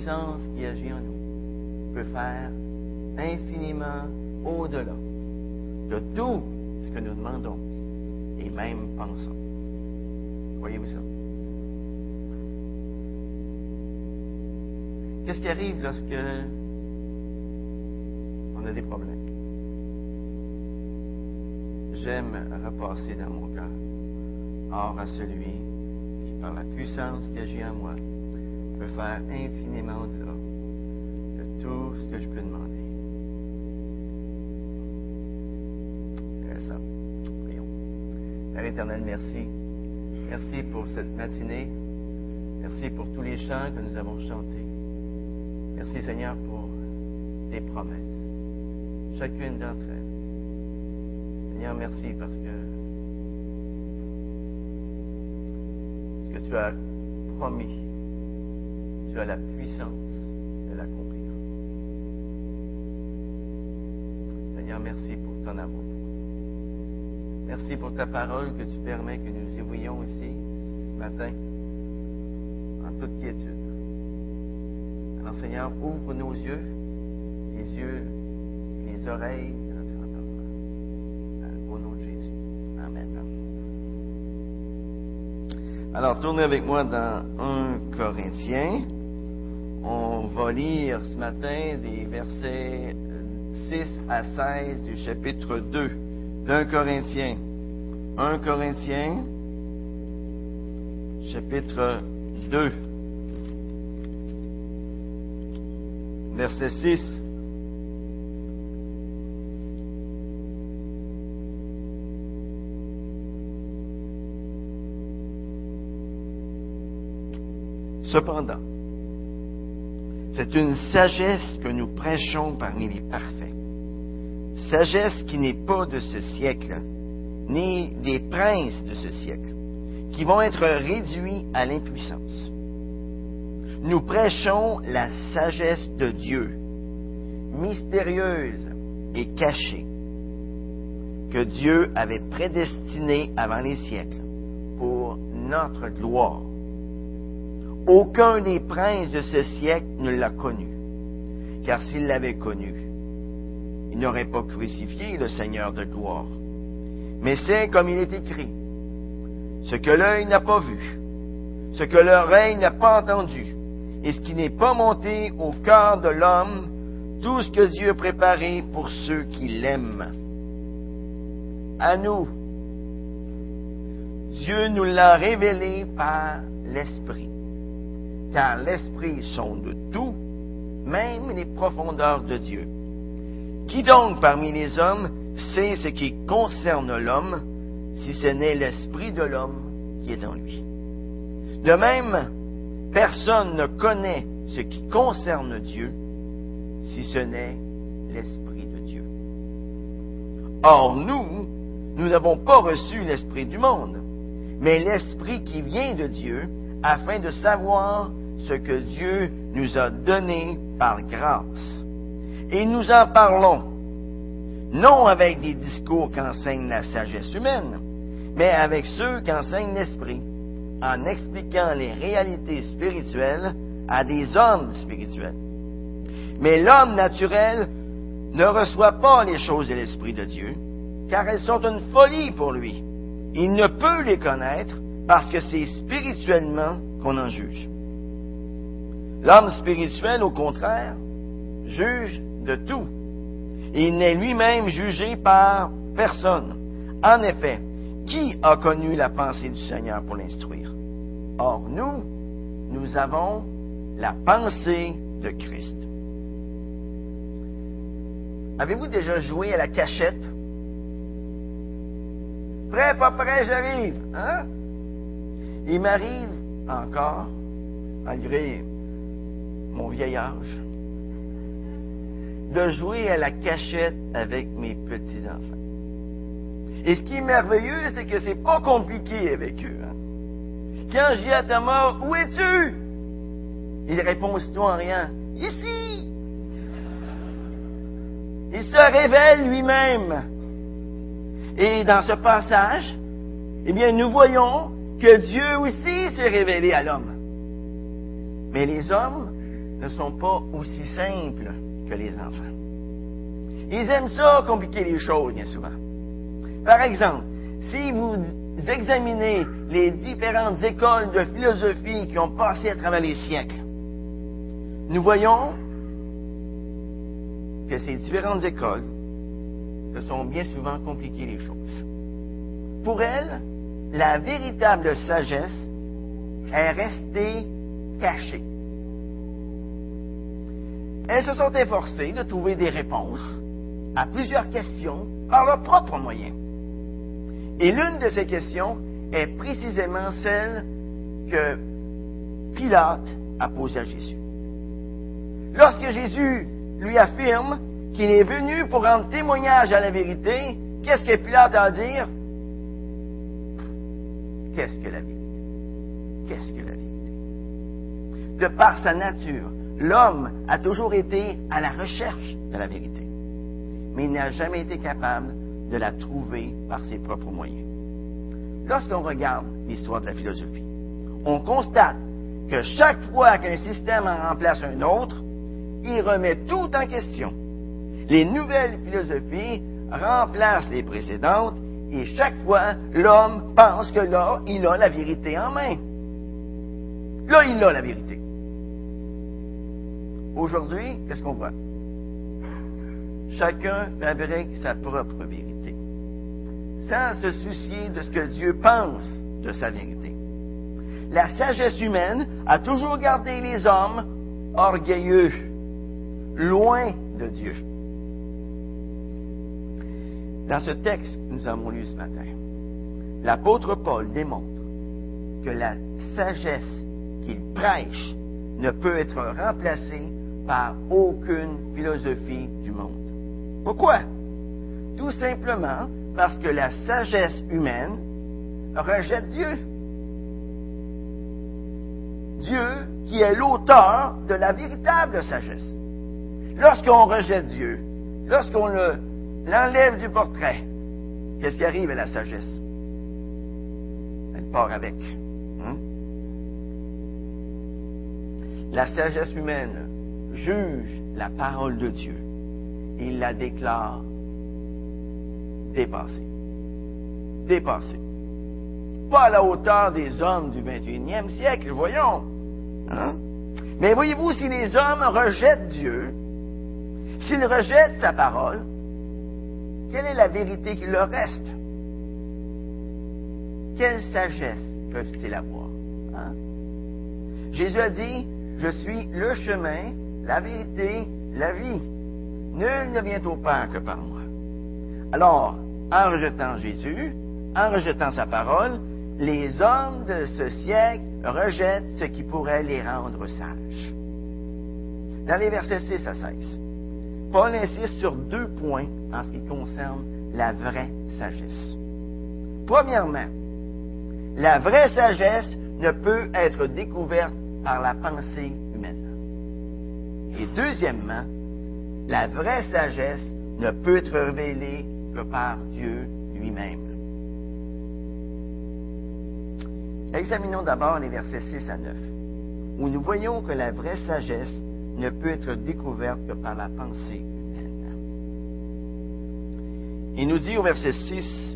puissance qui agit en nous peut faire infiniment au-delà de tout ce que nous demandons et même pensons. Voyez-vous ça? Qu'est-ce qui arrive lorsque on a des problèmes? J'aime repasser dans mon cœur. Or à celui qui, par la puissance qui agit en moi, peut faire infiniment de tout ce que je peux demander. Ça. Prions. Père merci. Merci pour cette matinée. Merci pour tous les chants que nous avons chantés. Merci Seigneur pour tes promesses. Chacune d'entre elles. Seigneur, merci parce que ce que tu as promis, la puissance de l'accomplir. Seigneur, merci pour ton amour. Merci pour ta parole que tu permets que nous y voyions ici ce matin en toute quiétude. Alors Seigneur, ouvre nos yeux, les yeux, les oreilles de notre entendement. Au nom de Jésus. Amen. Alors, tournez avec moi dans 1 Corinthiens. On va lire ce matin des versets 6 à 16 du chapitre 2 d'un Corinthien. 1 Corinthiens, chapitre 2, verset 6. Cependant, c'est une sagesse que nous prêchons parmi les parfaits. Sagesse qui n'est pas de ce siècle, ni des princes de ce siècle, qui vont être réduits à l'impuissance. Nous prêchons la sagesse de Dieu, mystérieuse et cachée, que Dieu avait prédestinée avant les siècles pour notre gloire. Aucun des princes de ce siècle ne l'a connu, car s'il l'avait connu, il n'aurait pas crucifié le Seigneur de gloire. Mais c'est comme il est écrit, ce que l'œil n'a pas vu, ce que l'oreille n'a pas entendu, et ce qui n'est pas monté au cœur de l'homme, tout ce que Dieu a préparé pour ceux qui l'aiment. À nous, Dieu nous l'a révélé par l'Esprit, car l'Esprit sonde tout, même les profondeurs de Dieu. Qui donc parmi les hommes sait ce qui concerne l'homme, si ce n'est l'Esprit de l'homme qui est en lui? De même, personne ne connaît ce qui concerne Dieu, si ce n'est l'Esprit de Dieu. Or, nous, nous n'avons pas reçu l'Esprit du monde, mais l'Esprit qui vient de Dieu, afin de savoir ce que Dieu nous a donné par grâce. Et nous en parlons, non avec des discours qu'enseigne la sagesse humaine, mais avec ceux qu'enseigne l'Esprit, en expliquant les réalités spirituelles à des hommes spirituels. Mais l'homme naturel ne reçoit pas les choses de l'Esprit de Dieu, car elles sont une folie pour lui. Il ne peut les connaître parce que c'est spirituellement qu'on en juge. L'homme spirituel, au contraire, juge de tout. Il n'est lui-même jugé par personne. En effet, qui a connu la pensée du Seigneur pour l'instruire? Or, nous, nous avons la pensée de Christ. Avez-vous déjà joué à la cachette? Prêt, pas prêt, j'arrive. Hein? Il m'arrive encore, malgré mon vieil âge, de jouer à la cachette avec mes petits-enfants. Et ce qui est merveilleux, c'est que c'est pas compliqué avec eux. Hein? Quand je dis à Thomas, où es-tu? Il répond aussitôt en rien, ici. Il se révèle lui-même. Et dans ce passage, eh bien, nous voyons que Dieu aussi s'est révélé à l'homme. Mais les hommes ne sont pas aussi simples que les enfants. Ils aiment ça compliquer les choses bien souvent. Par exemple, si vous examinez les différentes écoles de philosophie qui ont passé à travers les siècles, nous voyons que ces différentes écoles se sont bien souvent compliquées les choses. Pour elles, la véritable sagesse est restée cachée. Elles se sont efforcées de trouver des réponses à plusieurs questions par leurs propres moyens. Et l'une de ces questions est précisément celle que Pilate a posée à Jésus. Lorsque Jésus lui affirme qu'il est venu pour rendre témoignage à la vérité, qu'est-ce que Pilate a à dire? Qu'est-ce que la vérité? Qu'est-ce que la vérité? De par sa nature, l'homme a toujours été à la recherche de la vérité, mais il n'a jamais été capable de la trouver par ses propres moyens. Lorsqu'on regarde l'histoire de la philosophie, on constate que chaque fois qu'un système en remplace un autre, il remet tout en question. Les nouvelles philosophies remplacent les précédentes et chaque fois, l'homme pense que là, il a la vérité en main. Là, il a la vérité. Aujourd'hui, qu'est-ce qu'on voit? Chacun fabrique sa propre vérité, sans se soucier de ce que Dieu pense de sa vérité. La sagesse humaine a toujours gardé les hommes orgueilleux, loin de Dieu. Dans ce texte que nous avons lu ce matin, l'apôtre Paul démontre que la sagesse qu'il prêche ne peut être remplacée par aucune philosophie du monde. Pourquoi? Tout simplement parce que la sagesse humaine rejette Dieu. Dieu qui est l'auteur de la véritable sagesse. Lorsqu'on rejette Dieu, lorsqu'on l'enlève du portrait, qu'est-ce qui arrive à la sagesse? Elle part avec. Hein? La sagesse humaine juge la parole de Dieu et il la déclare dépassée. Dépassée. Pas à la hauteur des hommes du 21e siècle, voyons. Hein? Mais voyez-vous, si les hommes rejettent Dieu, s'ils rejettent sa parole, quelle est la vérité qui leur reste? Quelle sagesse peuvent-ils avoir? Hein? Jésus a dit, je suis le chemin, la vérité, la vie. Nul ne vient au Père que par moi. Alors, en rejetant Jésus, en rejetant sa parole, les hommes de ce siècle rejettent ce qui pourrait les rendre sages. Dans les versets 6 à 16, Paul insiste sur deux points en ce qui concerne la vraie sagesse. Premièrement, la vraie sagesse ne peut être découverte par la pensée et deuxièmement, la vraie sagesse ne peut être révélée que par Dieu lui-même. Examinons d'abord les versets 6 à 9, où nous voyons que la vraie sagesse ne peut être découverte que par la pensée humaine. Il nous dit au verset 6,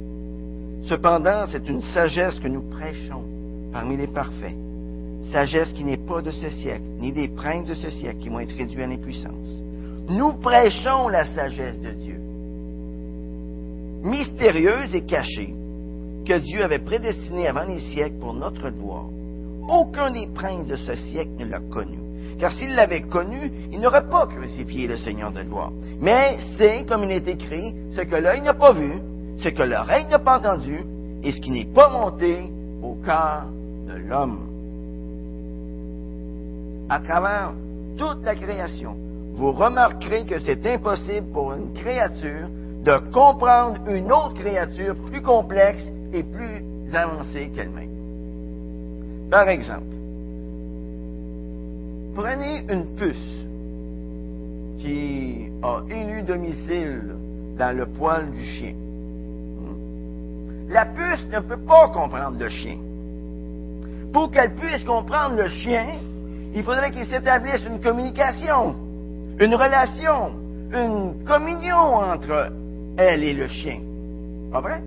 Cependant, c'est une sagesse que nous prêchons parmi les parfaits sagesse qui n'est pas de ce siècle, ni des princes de ce siècle qui vont être réduits à l'impuissance. Nous prêchons la sagesse de Dieu, mystérieuse et cachée, que Dieu avait prédestinée avant les siècles pour notre gloire. Aucun des princes de ce siècle ne l'a connu. Car s'il l'avait connu, il n'aurait pas crucifié le Seigneur de gloire. Mais c'est, comme il est écrit, ce que l'œil n'a pas vu, ce que l'oreille n'a pas entendu, et ce qui n'est pas monté au cœur de l'homme à travers toute la création, vous remarquerez que c'est impossible pour une créature de comprendre une autre créature plus complexe et plus avancée qu'elle-même. Par exemple, prenez une puce qui a élu domicile dans le poil du chien. La puce ne peut pas comprendre le chien. Pour qu'elle puisse comprendre le chien, il faudrait qu'il s'établisse une communication, une relation, une communion entre elle et le chien. Pas vrai?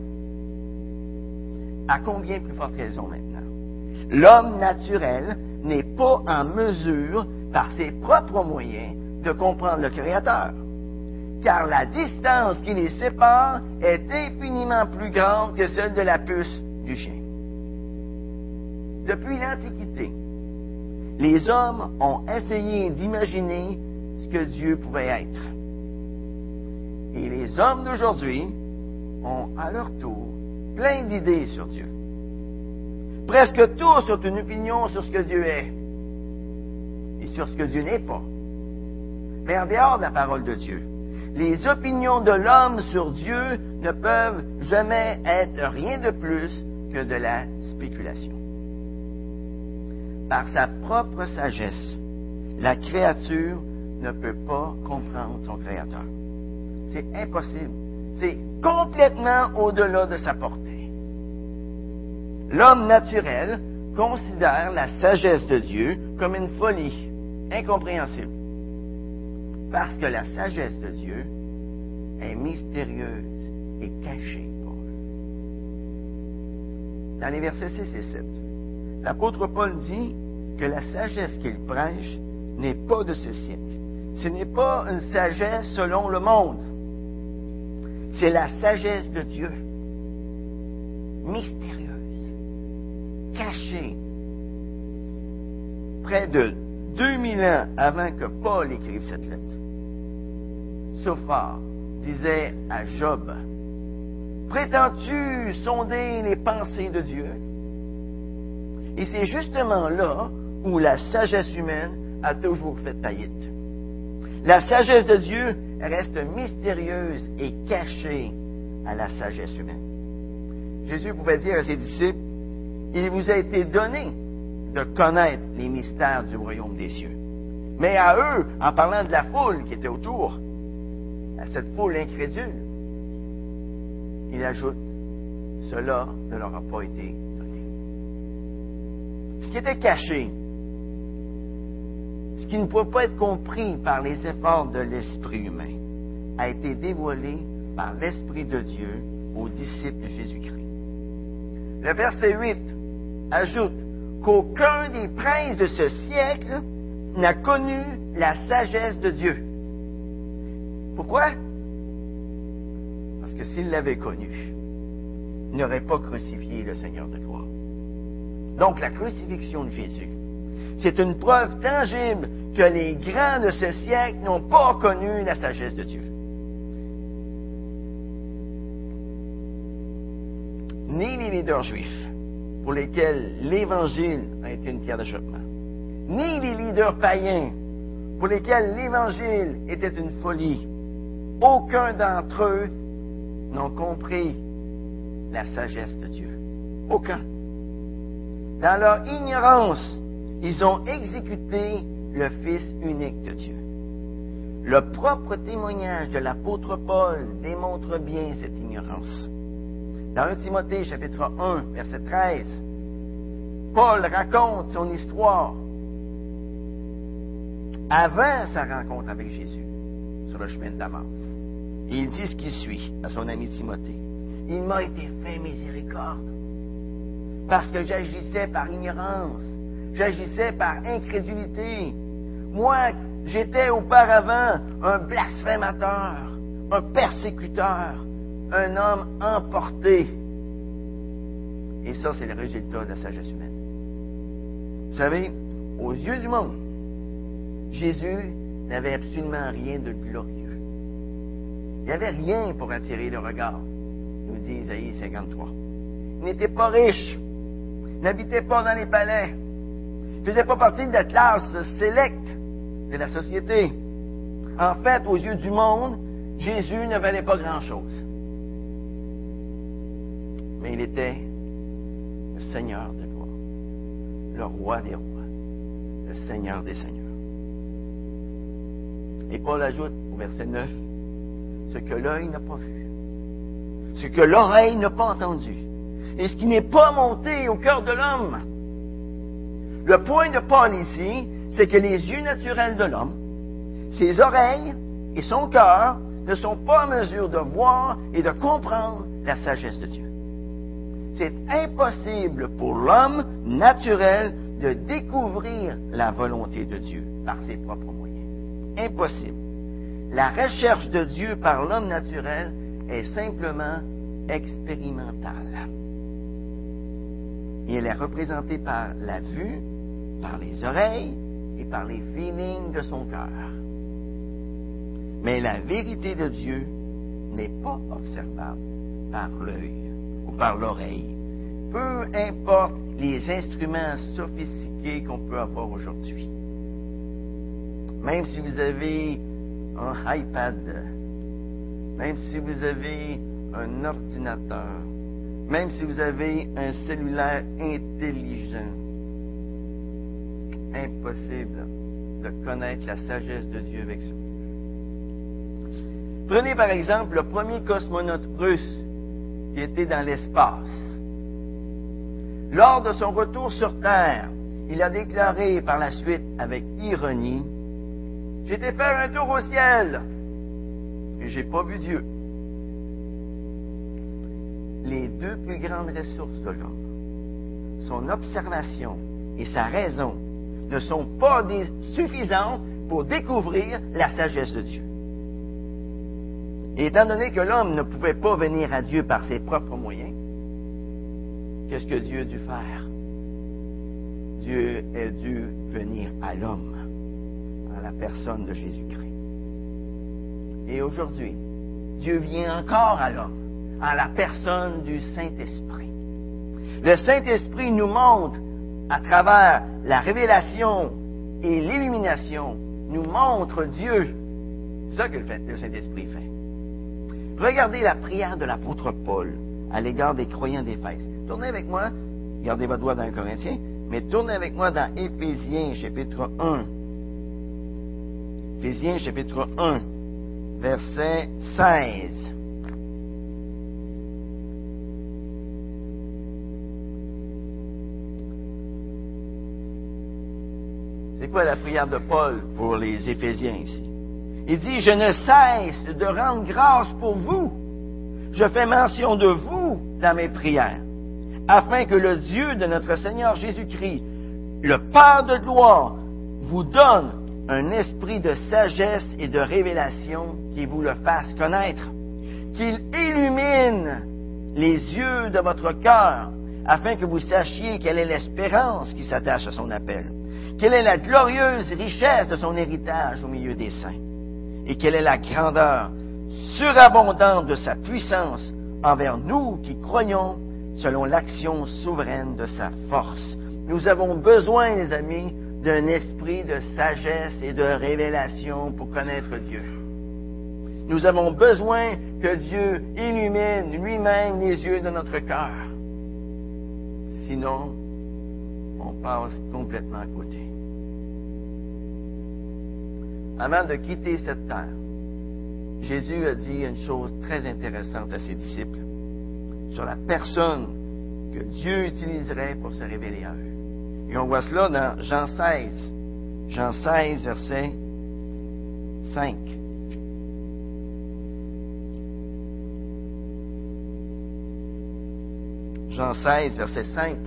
À combien plus forte raison maintenant? L'homme naturel n'est pas en mesure, par ses propres moyens, de comprendre le Créateur. Car la distance qui les sépare est infiniment plus grande que celle de la puce du chien. Depuis l'Antiquité, les hommes ont essayé d'imaginer ce que Dieu pouvait être. Et les hommes d'aujourd'hui ont à leur tour plein d'idées sur Dieu. Presque tous ont une opinion sur ce que Dieu est et sur ce que Dieu n'est pas. Mais en dehors de la parole de Dieu, les opinions de l'homme sur Dieu ne peuvent jamais être rien de plus que de la spéculation. Par sa propre sagesse, la créature ne peut pas comprendre son Créateur. C'est impossible. C'est complètement au-delà de sa portée. L'homme naturel considère la sagesse de Dieu comme une folie incompréhensible. Parce que la sagesse de Dieu est mystérieuse et cachée pour eux. Dans les versets 6 et 7, l'apôtre Paul dit que la sagesse qu'il prêche n'est pas de ce siècle. Ce n'est pas une sagesse selon le monde. C'est la sagesse de Dieu, mystérieuse, cachée, près de 2000 ans avant que Paul écrive cette lettre. Sophar disait à Job, Prétends-tu sonder les pensées de Dieu? Et c'est justement là où la sagesse humaine a toujours fait faillite. La sagesse de Dieu reste mystérieuse et cachée à la sagesse humaine. Jésus pouvait dire à ses disciples, il vous a été donné de connaître les mystères du royaume des cieux. Mais à eux, en parlant de la foule qui était autour, à cette foule incrédule, il ajoute, cela ne leur a pas été. Ce qui était caché, ce qui ne pouvait pas être compris par les efforts de l'esprit humain, a été dévoilé par l'Esprit de Dieu aux disciples de Jésus-Christ. Le verset 8 ajoute qu'aucun des princes de ce siècle n'a connu la sagesse de Dieu. Pourquoi? Parce que s'il l'avait connu, il n'aurait pas crucifié le Seigneur de gloire. Donc la crucifixion de Jésus, c'est une preuve tangible que les grands de ce siècle n'ont pas connu la sagesse de Dieu. Ni les leaders juifs, pour lesquels l'Évangile a été une pierre d'achoppement, ni les leaders païens, pour lesquels l'Évangile était une folie, aucun d'entre eux n'ont compris la sagesse de Dieu. Aucun. Dans leur ignorance, ils ont exécuté le Fils unique de Dieu. Le propre témoignage de l'apôtre Paul démontre bien cette ignorance. Dans 1 Timothée chapitre 1, verset 13, Paul raconte son histoire avant sa rencontre avec Jésus sur le chemin de Damas. Il dit ce qui suit à son ami Timothée. Il m'a été fait miséricorde parce que j'agissais par ignorance, j'agissais par incrédulité. Moi, j'étais auparavant un blasphémateur, un persécuteur, un homme emporté. Et ça, c'est le résultat de la sagesse humaine. Vous savez, aux yeux du monde, Jésus n'avait absolument rien de glorieux. Il n'y avait rien pour attirer le regard, nous dit Isaïe 53. Il n'était pas riche, n'habitait pas dans les palais, faisait pas partie de la classe sélecte de la société. En fait, aux yeux du monde, Jésus ne valait pas grand-chose. Mais il était le Seigneur de gloire, le roi des rois, le Seigneur des seigneurs. Et Paul ajoute au verset 9, ce que l'œil n'a pas vu, ce que l'oreille n'a pas entendu, et ce qui n'est pas monté au cœur de l'homme. Le point de Paul ici, c'est que les yeux naturels de l'homme, ses oreilles et son cœur ne sont pas en mesure de voir et de comprendre la sagesse de Dieu. C'est impossible pour l'homme naturel de découvrir la volonté de Dieu par ses propres moyens. Impossible. La recherche de Dieu par l'homme naturel est simplement expérimentale. Et elle est représentée par la vue, par les oreilles et par les feelings de son cœur. Mais la vérité de Dieu n'est pas observable par l'œil ou par l'oreille. Peu importe les instruments sophistiqués qu'on peut avoir aujourd'hui. Même si vous avez un iPad, même si vous avez un ordinateur, même si vous avez un cellulaire intelligent, impossible de connaître la sagesse de Dieu avec ça. Prenez par exemple le premier cosmonaute russe qui était dans l'espace. Lors de son retour sur Terre, il a déclaré par la suite avec ironie, J'étais faire un tour au ciel et j'ai pas vu Dieu. Les deux plus grandes ressources de l'homme, son observation et sa raison, ne sont pas suffisantes pour découvrir la sagesse de Dieu. Et étant donné que l'homme ne pouvait pas venir à Dieu par ses propres moyens, qu'est-ce que Dieu a dû faire? Dieu a dû venir à l'homme, à la personne de Jésus-Christ. Et aujourd'hui, Dieu vient encore à l'homme, à la personne du Saint-Esprit. Le Saint-Esprit nous montre, à travers la révélation et l'illumination, nous montre Dieu. C'est ça que le Saint-Esprit fait. Regardez la prière de l'apôtre Paul à l'égard des croyants d'Éphèse. Tournez avec moi, gardez votre doigt dans le Corinthien, mais tournez avec moi dans Éphésiens chapitre 1. Éphésiens chapitre 1, verset 16. C'est quoi la prière de Paul pour les Éphésiens ici? Il dit, je ne cesse de rendre grâce pour vous. Je fais mention de vous dans mes prières, afin que le Dieu de notre Seigneur Jésus-Christ, le Père de gloire, vous donne un esprit de sagesse et de révélation qui vous le fasse connaître, qu'il illumine les yeux de votre cœur, afin que vous sachiez quelle est l'espérance qui s'attache à son appel, quelle est la glorieuse richesse de son héritage au milieu des saints? Et quelle est la grandeur surabondante de sa puissance envers nous qui croyons selon l'action souveraine de sa force? Nous avons besoin, les amis, d'un esprit de sagesse et de révélation pour connaître Dieu. Nous avons besoin que Dieu illumine lui-même les yeux de notre cœur. Sinon, on passe complètement à côté avant de quitter cette terre, Jésus a dit une chose très intéressante à ses disciples sur la personne que Dieu utiliserait pour se révéler à eux. Et on voit cela dans Jean 16. Jean 16, verset 5. Jean 16, verset 5.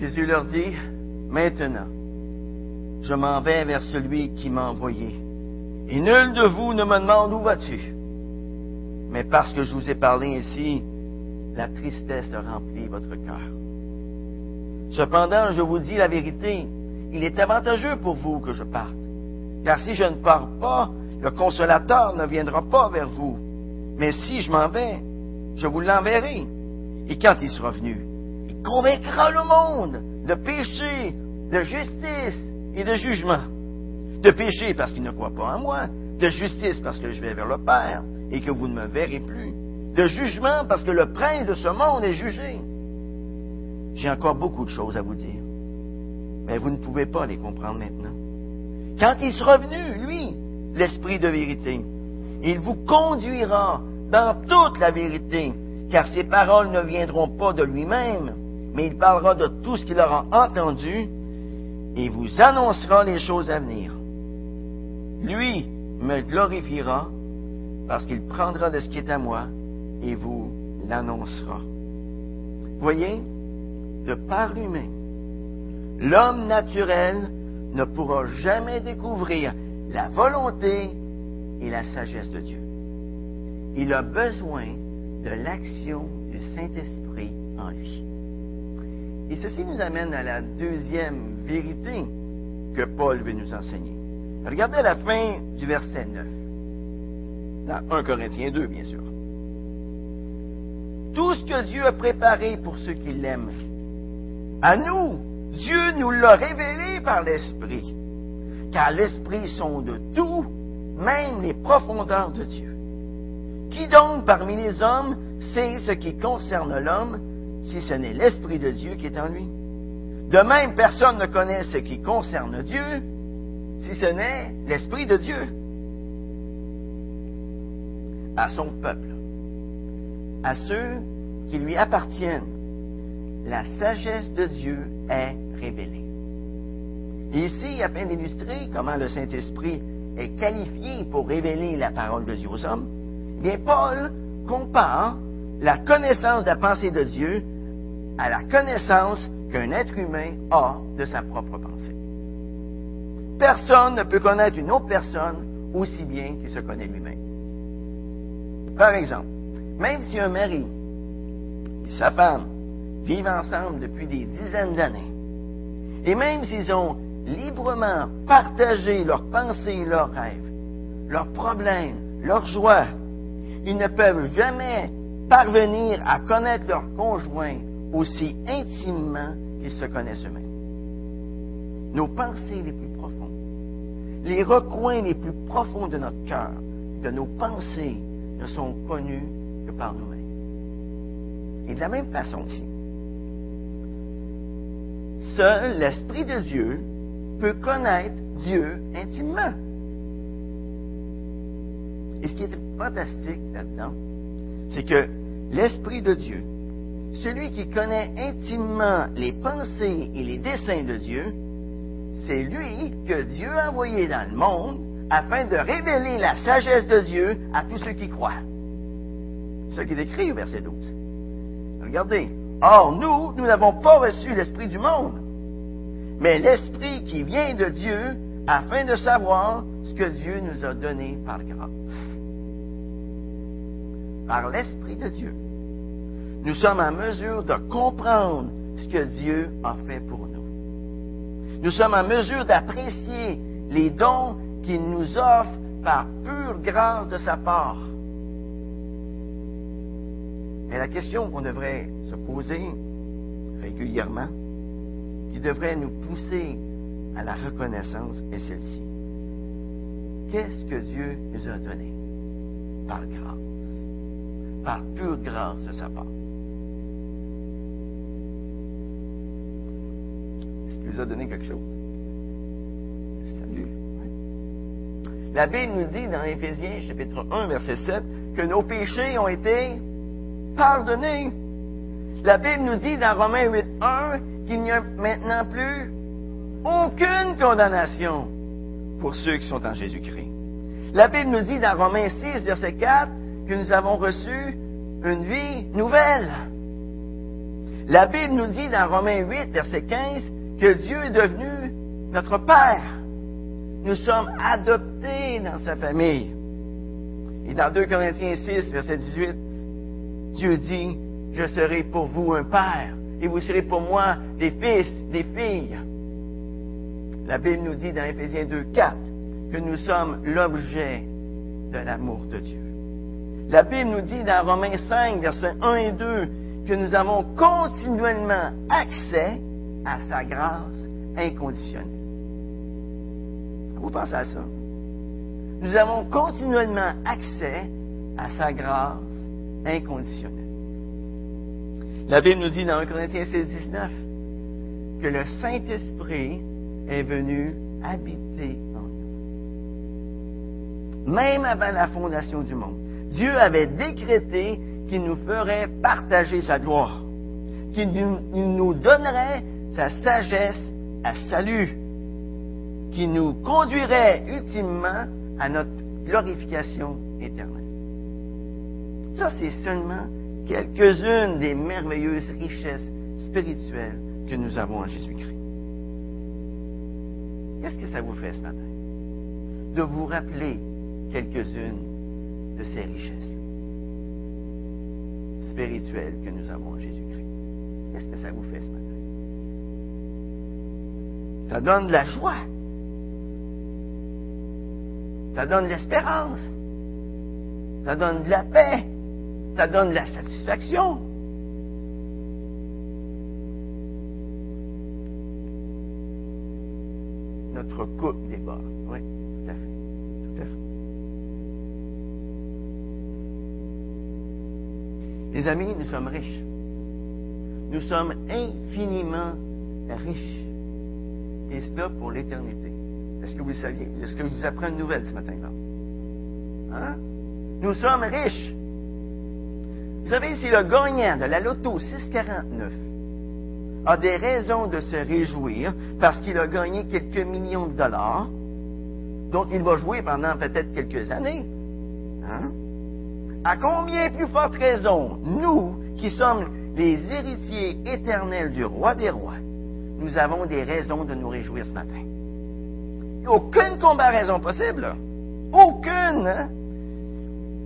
Jésus leur dit, maintenant, je m'en vais vers celui qui m'a envoyé. Et nul de vous ne me demande où vas-tu. Mais parce que je vous ai parlé ainsi, la tristesse remplit votre cœur. Cependant, je vous dis la vérité, il est avantageux pour vous que je parte. Car si je ne pars pas, le consolateur ne viendra pas vers vous. Mais si je m'en vais, je vous l'enverrai. Et quand il sera venu, convaincra le monde de péché, de justice et de jugement. De péché parce qu'il ne croit pas en moi, de justice parce que je vais vers le Père et que vous ne me verrez plus, de jugement parce que le prince de ce monde est jugé. J'ai encore beaucoup de choses à vous dire, mais vous ne pouvez pas les comprendre maintenant. Quand il sera venu, lui, l'Esprit de vérité, il vous conduira dans toute la vérité, car ses paroles ne viendront pas de lui-même, mais il parlera de tout ce qu'il aura entendu et vous annoncera les choses à venir. Lui me glorifiera parce qu'il prendra de ce qui est à moi et vous l'annoncera. Voyez, de par lui-même, l'homme naturel ne pourra jamais découvrir la volonté et la sagesse de Dieu. Il a besoin de l'action du Saint-Esprit en lui. Et ceci nous amène à la deuxième vérité que Paul veut nous enseigner. Regardez la fin du verset 9. Dans 1 Corinthiens 2, bien sûr. Tout ce que Dieu a préparé pour ceux qui l'aiment. À nous, Dieu nous l'a révélé par l'Esprit. Car l'Esprit sonde tout, même les profondeurs de Dieu. Qui donc parmi les hommes sait ce qui concerne l'homme si ce n'est l'Esprit de Dieu qui est en lui? De même, personne ne connaît ce qui concerne Dieu si ce n'est l'Esprit de Dieu. À son peuple, à ceux qui lui appartiennent, la sagesse de Dieu est révélée. ici, afin d'illustrer comment le Saint-Esprit est qualifié pour révéler la parole de Dieu aux hommes, bien Paul compare la connaissance de la pensée de Dieu à la connaissance qu'un être humain a de sa propre pensée. Personne ne peut connaître une autre personne aussi bien qu'il se connaît lui-même. Par exemple, même si un mari et sa femme vivent ensemble depuis des dizaines d'années, et même s'ils ont librement partagé leurs pensées, leurs rêves, leurs problèmes, leurs joies, ils ne peuvent jamais parvenir à connaître leur conjoint aussi intimement qu'ils se connaissent eux-mêmes. Nos pensées les plus profondes, les recoins les plus profonds de notre cœur, de nos pensées, ne sont connus que par nous-mêmes. Et de la même façon ici, seul l'Esprit de Dieu peut connaître Dieu intimement. Et ce qui est fantastique là-dedans, c'est que l'Esprit de Dieu, celui qui connaît intimement les pensées et les desseins de Dieu, c'est lui que Dieu a envoyé dans le monde afin de révéler la sagesse de Dieu à tous ceux qui croient. Ce qui est écrit au verset 12. Regardez. Or, nous, nous n'avons pas reçu l'Esprit du monde, mais l'Esprit qui vient de Dieu afin de savoir ce que Dieu nous a donné par grâce. Par l'Esprit de Dieu, nous sommes en mesure de comprendre ce que Dieu a fait pour nous. Nous sommes en mesure d'apprécier les dons qu'il nous offre par pure grâce de sa part. Et la question qu'on devrait se poser régulièrement, qui devrait nous pousser à la reconnaissance, est celle-ci. Qu'est-ce que Dieu nous a donné? Par grâce, par pure grâce de sa part? Est-ce qu'il nous a donné quelque chose? Salut. La Bible nous dit dans Éphésiens chapitre 1, verset 7, que nos péchés ont été pardonnés. La Bible nous dit dans Romains 8, 1 qu'il n'y a maintenant plus aucune condamnation pour ceux qui sont en Jésus-Christ. La Bible nous dit dans Romains 6, verset 4, que nous avons reçu une vie nouvelle. La Bible nous dit dans Romains 8, verset 15, que Dieu est devenu notre Père. Nous sommes adoptés dans sa famille. Et dans 2 Corinthiens 6, verset 18, Dieu dit, je serai pour vous un Père et vous serez pour moi des fils, des filles. La Bible nous dit dans Éphésiens 2, 4 que nous sommes l'objet de l'amour de Dieu. La Bible nous dit dans Romains 5, versets 1 et 2, que nous avons continuellement accès à sa grâce inconditionnelle. Vous pensez à ça? Nous avons continuellement accès à sa grâce inconditionnelle. La Bible nous dit dans 1 Corinthiens 16, 19 que le Saint-Esprit est venu habiter en nous. Même avant la fondation du monde, Dieu avait décrété qui nous ferait partager sa gloire, qui nous, nous donnerait sa sagesse à salut, qui nous conduirait ultimement à notre glorification éternelle. Ça, c'est seulement quelques-unes des merveilleuses richesses spirituelles que nous avons en Jésus-Christ. Qu'est-ce que ça vous fait ce matin? De vous rappeler quelques-unes de ces richesses spirituelles que nous avons en Jésus-Christ. Qu'est-ce que ça vous fait ce matin? Ça donne de la joie. Ça donne de l'espérance. Ça donne de la paix. Ça donne de la satisfaction. Notre coupe déborde. Oui, tout à fait. Tout à fait. Les amis, nous sommes riches. Nous sommes infiniment riches. Et cela pour l'éternité. Est-ce que vous saviez? Est-ce que je vous apprends une nouvelle ce matin-là? Hein? Nous sommes riches. Vous savez, si le gagnant de la loto 649 a des raisons de se réjouir parce qu'il a gagné quelques millions de dollars, dont il va jouer pendant peut-être quelques années, hein? à combien plus forte raison, nous qui sommes les héritiers éternels du roi des rois, nous avons des raisons de nous réjouir ce matin. Aucune comparaison possible. Aucune. Hein?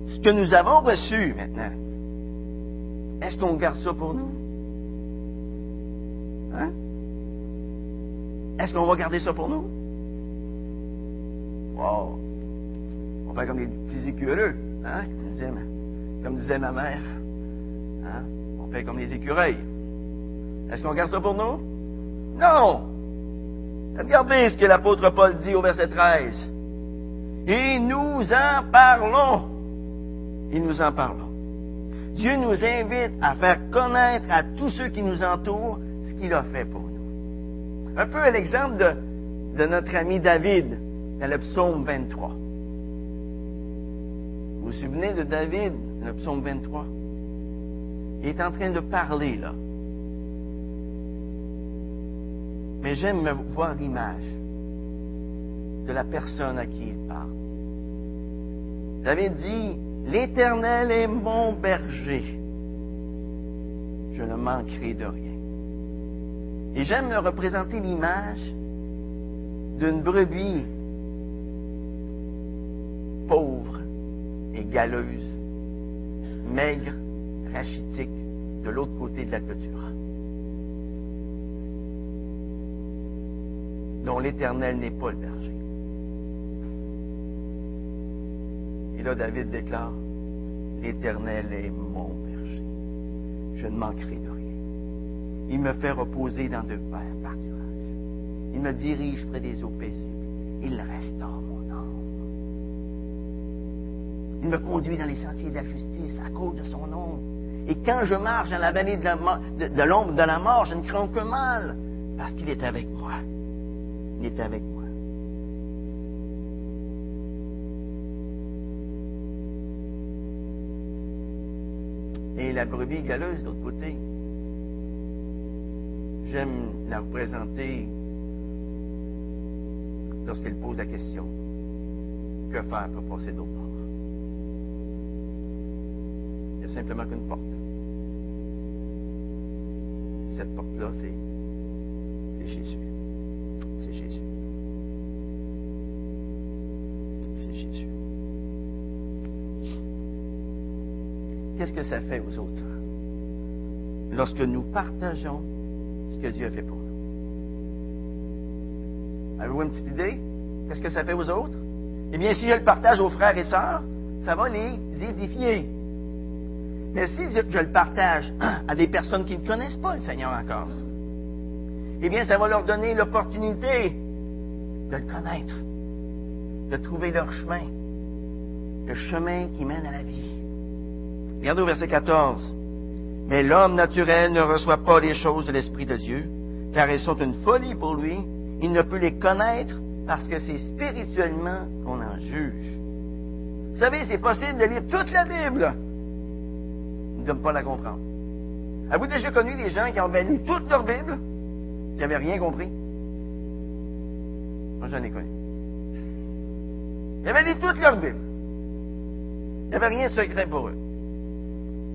Ce que nous avons reçu maintenant, est-ce qu'on garde ça pour nous? Hein? Est-ce qu'on va garder ça pour nous? Wow! On fait comme des petits écureux, hein? Comme disait, ma mère. Hein? On fait comme des écureuils. Est-ce qu'on garde ça pour nous? Non! Regardez ce que l'apôtre Paul dit au verset 13. Et nous en parlons. Et nous en parlons. Dieu nous invite à faire connaître à tous ceux qui nous entourent ce qu'il a fait pour nous. Un peu à l'exemple de, notre ami David dans le psaume 23. Vous vous souvenez de David dans le psaume 23? Il est en train de parler là. Mais j'aime voir l'image de la personne à qui il parle. David dit, L'Éternel est mon berger. Je ne manquerai de rien. Et j'aime me représenter l'image d'une brebis pauvre et galeuse, maigre, rachitique, de l'autre côté de la clôture. Dont l'Éternel n'est pas le berger. Et là, David déclare, l'Éternel est mon berger. Je ne manquerai de rien. Il me fait reposer dans de verts pâturages. Il me dirige près des eaux paisibles. Il restaure mon âme. Il me conduit dans les sentiers de la justice à cause de son nom. Et quand je marche dans la vallée de l'ombre de, de la mort, je ne crains aucun mal, parce qu'il est avec moi est avec moi. Et la brebis galeuse, de l'autre côté, j'aime la représenter lorsqu'elle pose la question que faire pour passer d'autre part Il n'y a simplement qu'une porte. Cette porte-là, c'est Jésus. qu'est-ce ça fait aux autres lorsque nous partageons ce que Dieu a fait pour nous? Avez-vous une petite idée? Qu'est-ce que ça fait aux autres? Eh bien, si je le partage aux frères et sœurs, ça va les édifier. Mais si je, le partage à des personnes qui ne connaissent pas le Seigneur encore, eh bien, ça va leur donner l'opportunité de le connaître, de trouver leur chemin, le chemin qui mène à la vie. Regardez au verset 14. Mais l'homme naturel ne reçoit pas les choses de l'Esprit de Dieu, car elles sont une folie pour lui. Il ne peut les connaître parce que c'est spirituellement qu'on en juge. Vous savez, c'est possible de lire toute la Bible ils ne peuvent pas la comprendre. Avez-vous déjà connu des gens qui avaient lu toute leur Bible, qui n'avaient rien compris? Moi, j'en ai connu. Ils avaient lu toute leur Bible. Il n'y avait rien de secret pour eux.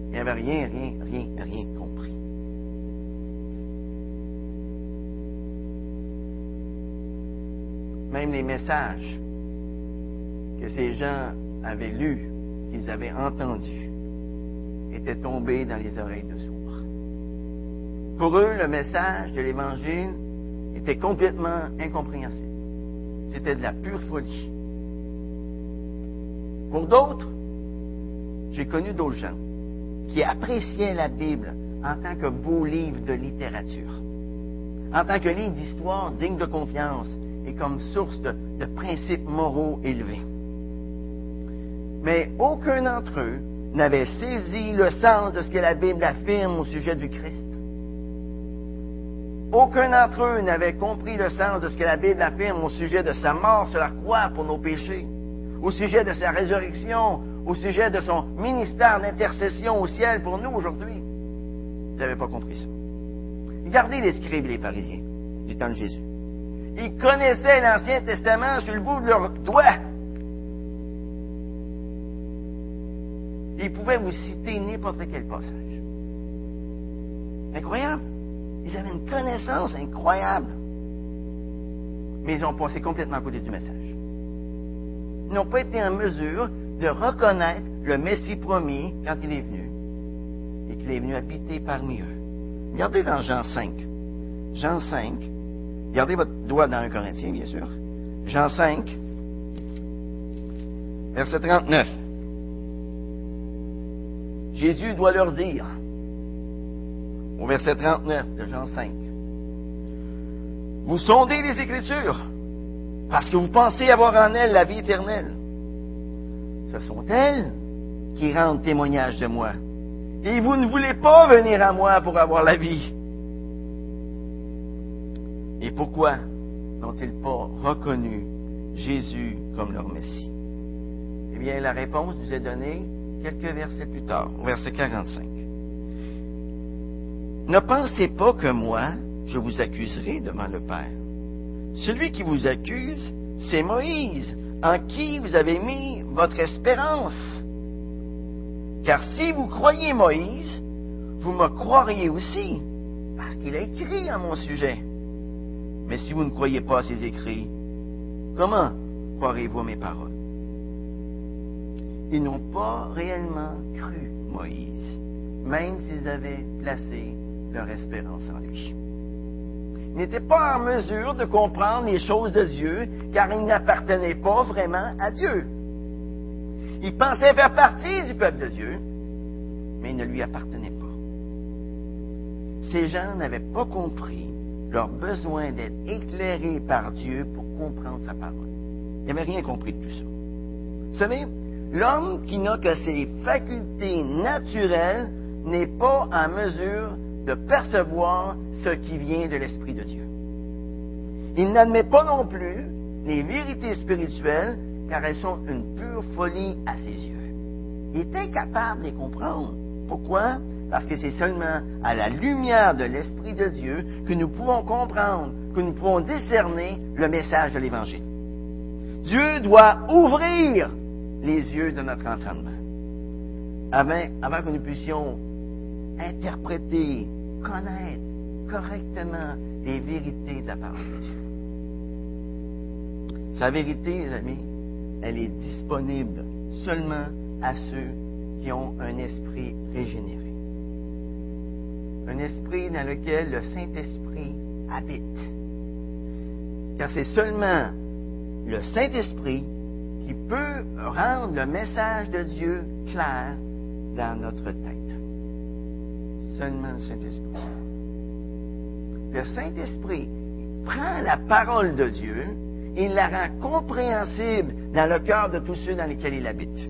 Il n'y avait rien, rien, rien, rien compris. Même les messages que ces gens avaient lus, qu'ils avaient entendus, étaient tombés dans les oreilles de sourds. Pour eux, le message de l'Évangile était complètement incompréhensible. C'était de la pure folie. Pour d'autres, j'ai connu d'autres gens qui appréciaient la Bible en tant que beau livre de littérature, en tant que livre d'histoire digne de confiance et comme source de, de principes moraux élevés. Mais aucun d'entre eux n'avait saisi le sens de ce que la Bible affirme au sujet du Christ. Aucun d'entre eux n'avait compris le sens de ce que la Bible affirme au sujet de sa mort sur la croix pour nos péchés, au sujet de sa résurrection, au sujet de son ministère d'intercession au ciel pour nous aujourd'hui. Ils n'avaient pas compris ça. Regardez les scribes les pharisiens du temps de Jésus. Ils connaissaient l'Ancien Testament sur le bout de leurs doigts. Ils pouvaient vous citer n'importe quel passage. Incroyable. Ils avaient une connaissance incroyable. Mais ils ont passé complètement à côté du message. Ils n'ont pas été en mesure de reconnaître le Messie promis quand il est venu et qu'il est venu habiter parmi eux. Regardez dans Jean 5. Jean 5. Gardez votre doigt dans un Corinthien, bien sûr. Jean 5, verset 39. Jésus doit leur dire, au verset 39 de Jean 5, Vous sondez les Écritures parce que vous pensez avoir en elles la vie éternelle. Ce sont elles qui rendent témoignage de moi. Et vous ne voulez pas venir à moi pour avoir la vie. Et pourquoi n'ont-ils pas reconnu Jésus comme leur Messie? Eh bien, la réponse nous est donnée quelques versets plus tard, au verset 45. Ne pensez pas que moi, je vous accuserai devant le Père. Celui qui vous accuse, c'est Moïse, en qui vous avez mis votre espérance. Car si vous croyez Moïse, vous me croiriez aussi, parce qu'il a écrit à mon sujet. Mais si vous ne croyez pas à ses écrits, comment croirez-vous à mes paroles? Ils n'ont pas réellement cru Moïse, même s'ils avaient placé leur espérance en lui. N'étaient pas en mesure de comprendre les choses de Dieu, car ils n'appartenaient pas vraiment à Dieu. Ils pensaient faire partie du peuple de Dieu, mais ils ne lui appartenaient pas. Ces gens n'avaient pas compris leur besoin d'être éclairés par Dieu pour comprendre sa parole. Ils n'avaient rien compris de tout ça. Vous savez, l'homme qui n'a que ses facultés naturelles n'est pas en mesure de percevoir ce qui vient de l'Esprit de Dieu. Il n'admet pas non plus les vérités spirituelles car elles sont une pure folie à ses yeux. Il est incapable de les comprendre. Pourquoi? Parce que c'est seulement à la lumière de l'Esprit de Dieu que nous pouvons comprendre, que nous pouvons discerner le message de l'Évangile. Dieu doit ouvrir les yeux de notre entendement avant, avant que nous puissions interpréter, connaître correctement les vérités de la parole de Dieu. Sa vérité, les amis, elle est disponible seulement à ceux qui ont un esprit régénéré. Un esprit dans lequel le Saint-Esprit habite. Car c'est seulement le Saint-Esprit qui peut rendre le message de Dieu clair dans notre tête. Le Saint-Esprit. Prend la parole de Dieu il la rend compréhensible dans le cœur de tous ceux dans lesquels il habite.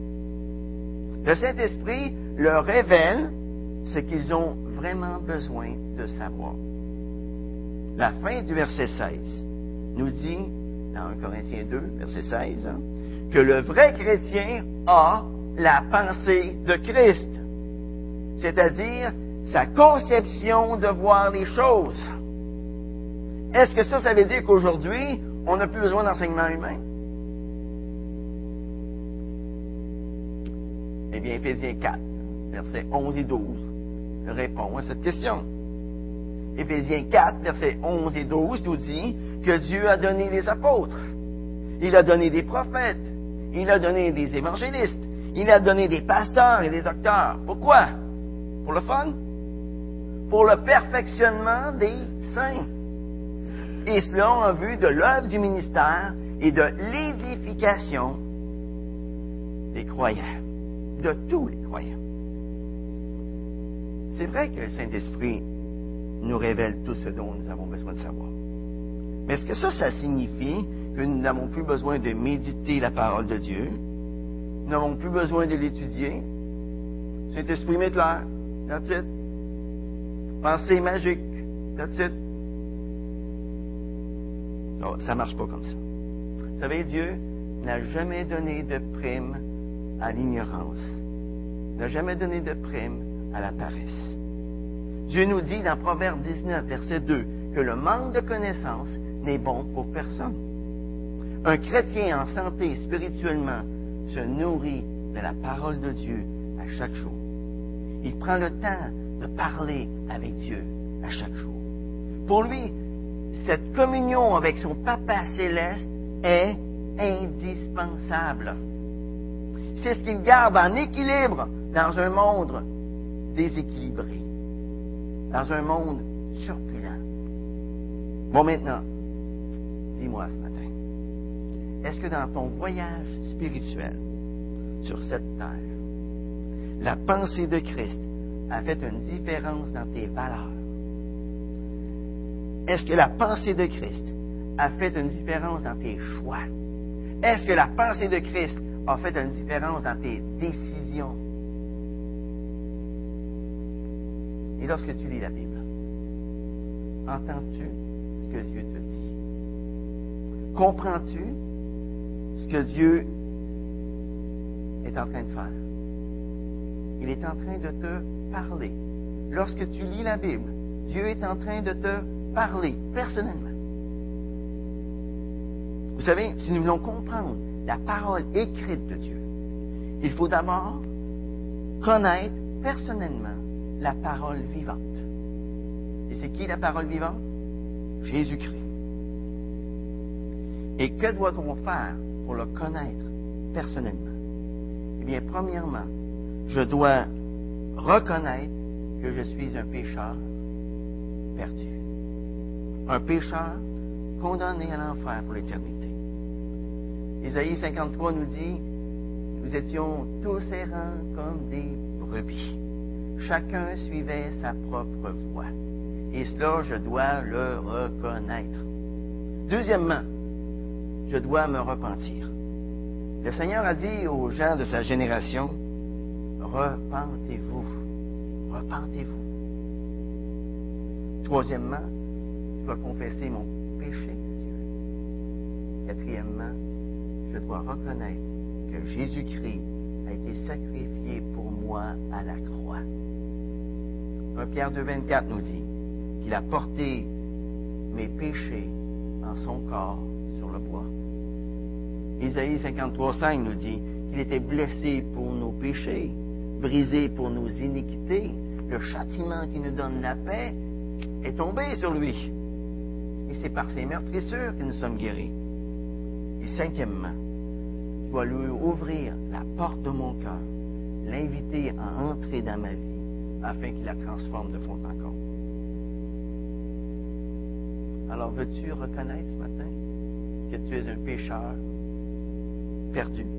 Le Saint-Esprit leur révèle ce qu'ils ont vraiment besoin de savoir. La fin du verset 16 nous dit, dans 1 Corinthiens 2, verset 16, hein, que le vrai chrétien a la pensée de Christ. c'est-à-dire sa conception de voir les choses. Est-ce que ça, ça veut dire qu'aujourd'hui, on n'a plus besoin d'enseignement humain? Eh bien, Éphésiens 4, versets 11 et 12, répond à cette question. Éphésiens 4, versets 11 et 12 nous dit que Dieu a donné les apôtres, il a donné des prophètes, il a donné des évangélistes, il a donné des pasteurs et des docteurs. Pourquoi? Pour le fun? Pour le perfectionnement des saints. Et cela en vue de l'œuvre du ministère et de l'édification des croyants, de tous les croyants. C'est vrai que le Saint-Esprit nous révèle tout ce dont nous avons besoin de savoir. Mais est-ce que ça, ça signifie que nous n'avons plus besoin de méditer la parole de Dieu? Nous n'avons plus besoin de l'étudier? Saint-Esprit m'est clair. That's it. Pensée magique. That's it. Non, ça ne marche pas comme ça. Vous savez, Dieu n'a jamais donné de prime à l'ignorance. N'a jamais donné de prime à la paresse. Dieu nous dit dans Proverbe 19, verset 2, que le manque de connaissance n'est bon pour personne. Un chrétien en santé spirituellement se nourrit de la parole de Dieu à chaque jour. Il prend le temps de parler avec Dieu à chaque jour. Pour lui, cette communion avec son Papa céleste est indispensable. C'est ce qu'il garde en équilibre dans un monde déséquilibré, dans un monde surpulent. Bon, maintenant, dis-moi ce matin, est-ce que dans ton voyage spirituel sur cette terre, la pensée de Christ a fait une différence dans tes valeurs? Est-ce que la pensée de Christ a fait une différence dans tes choix? Est-ce que la pensée de Christ a fait une différence dans tes décisions? Et lorsque tu lis la Bible, entends-tu ce que Dieu te dit? Comprends-tu ce que Dieu est en train de faire? Il est en train de te parler. Lorsque tu lis la Bible, Dieu est en train de te parler personnellement. Vous savez, si nous voulons comprendre la parole écrite de Dieu, il faut d'abord connaître personnellement la parole vivante. Et c'est qui la parole vivante? Jésus-Christ. Et que doit-on faire pour le connaître personnellement? Eh bien, premièrement, je dois reconnaître que je suis un pécheur perdu un pécheur condamné à l'enfer pour l'éternité. Isaïe 53 nous dit, nous étions tous errants comme des brebis. Chacun suivait sa propre voie. Et cela, je dois le reconnaître. Deuxièmement, je dois me repentir. Le Seigneur a dit aux gens de sa génération, repentez-vous, repentez-vous. Troisièmement, dois confesser mon péché à Dieu. Quatrièmement, je dois reconnaître que Jésus-Christ a été sacrifié pour moi à la croix. 1 Pierre 2,24 nous dit qu'il a porté mes péchés en son corps sur le bois. Isaïe 53,5 nous dit qu'il était blessé pour nos péchés, brisé pour nos iniquités. Le châtiment qui nous donne la paix est tombé sur lui. Et c'est par ses meurtrissures que nous sommes guéris. Et cinquièmement, je dois lui ouvrir la porte de mon cœur, l'inviter à entrer dans ma vie, afin qu'il la transforme de fond en comble. Alors veux-tu reconnaître ce matin que tu es un pécheur perdu?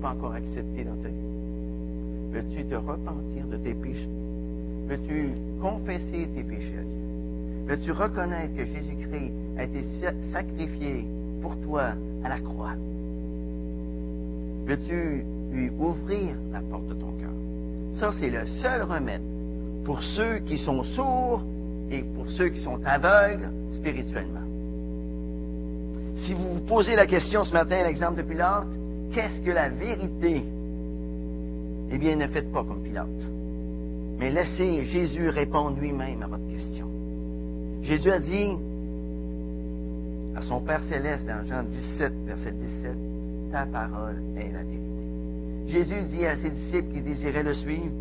Pas encore accepté dans ta vie, veux-tu te repentir de tes péchés? Veux-tu confesser tes péchés à Dieu? Veux-tu reconnaître que Jésus-Christ a été sacrifié pour toi à la croix? Veux-tu lui ouvrir la porte de ton cœur? Ça, c'est le seul remède pour ceux qui sont sourds et pour ceux qui sont aveugles spirituellement. Si vous vous posez la question ce matin, l'exemple de Pilate, qu'est-ce que la vérité, eh bien, ne faites pas comme Pilate. Mais laissez Jésus répondre lui-même à votre question. Jésus a dit à son Père céleste dans Jean 17, verset 17, Ta parole est la vérité. Jésus dit à ses disciples qui désiraient le suivre,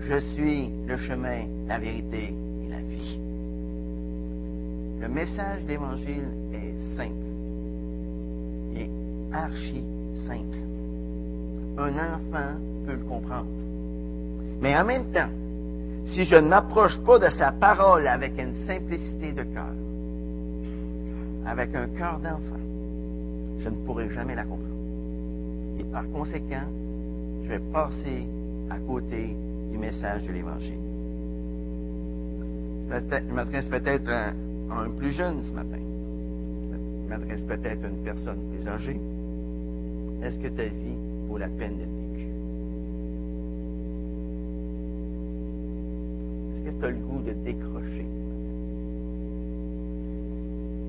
Je suis le chemin, la vérité et la vie. Le message d'Évangile est simple et archi. Un enfant peut le comprendre. Mais en même temps, si je ne m'approche pas de sa parole avec une simplicité de cœur, avec un cœur d'enfant, je ne pourrai jamais la comprendre. Et par conséquent, je vais passer à côté du message de l'Évangile. Je m'adresse peut-être à, un plus jeune ce matin. Je m'adresse peut-être à une personne plus âgée. Est-ce que ta vie la peine d'être vécue? Est-ce que tu as le goût de décrocher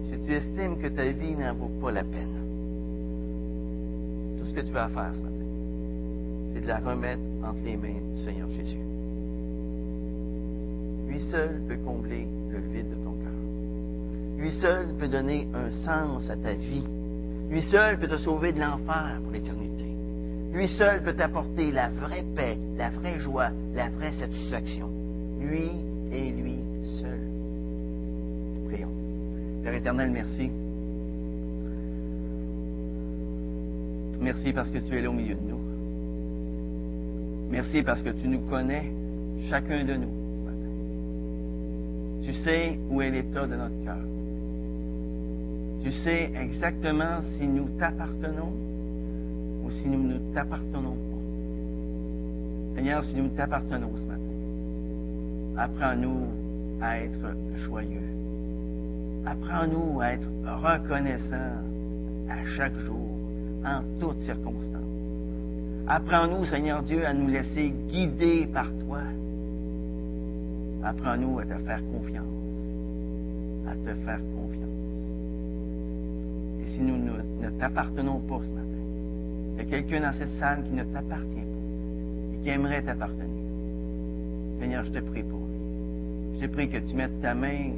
Si tu estimes que ta vie n'en vaut pas la peine, tout ce que tu vas faire ce matin, c'est de la remettre entre les mains du Seigneur Jésus. Lui seul peut combler le vide de ton cœur. Lui seul peut donner un sens à ta vie. Lui seul peut te sauver de l'enfer pour l'éternité. Lui seul peut t'apporter la vraie paix, la vraie joie, la vraie satisfaction. Lui et lui seul. Prions. Père éternel, merci. Merci parce que tu es là au milieu de nous. Merci parce que tu nous connais, chacun de nous. Tu sais où est l'état de notre cœur. Tu sais exactement si nous t'appartenons si nous ne t'appartenons pas. Seigneur, si nous t'appartenons ce matin, apprends-nous à être joyeux. Apprends-nous à être reconnaissants à chaque jour, en toutes circonstances. Apprends-nous, Seigneur Dieu, à nous laisser guider par toi. Apprends-nous à te faire confiance. À te faire confiance. Et si nous ne, t'appartenons pas ce matin, il y a quelqu'un dans cette salle qui ne t'appartient pas et qui aimerait t'appartenir. Seigneur, je te prie pour lui. Je te prie que tu mettes ta main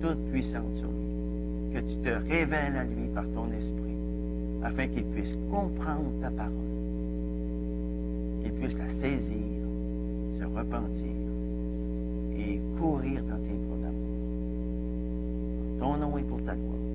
toute puissante sur lui, que tu te révèles à lui par ton esprit, afin qu'il puisse comprendre ta parole qu'il puisse la saisir, se repentir et courir dans tes bras d'amour. Ton nom est pour ta gloire.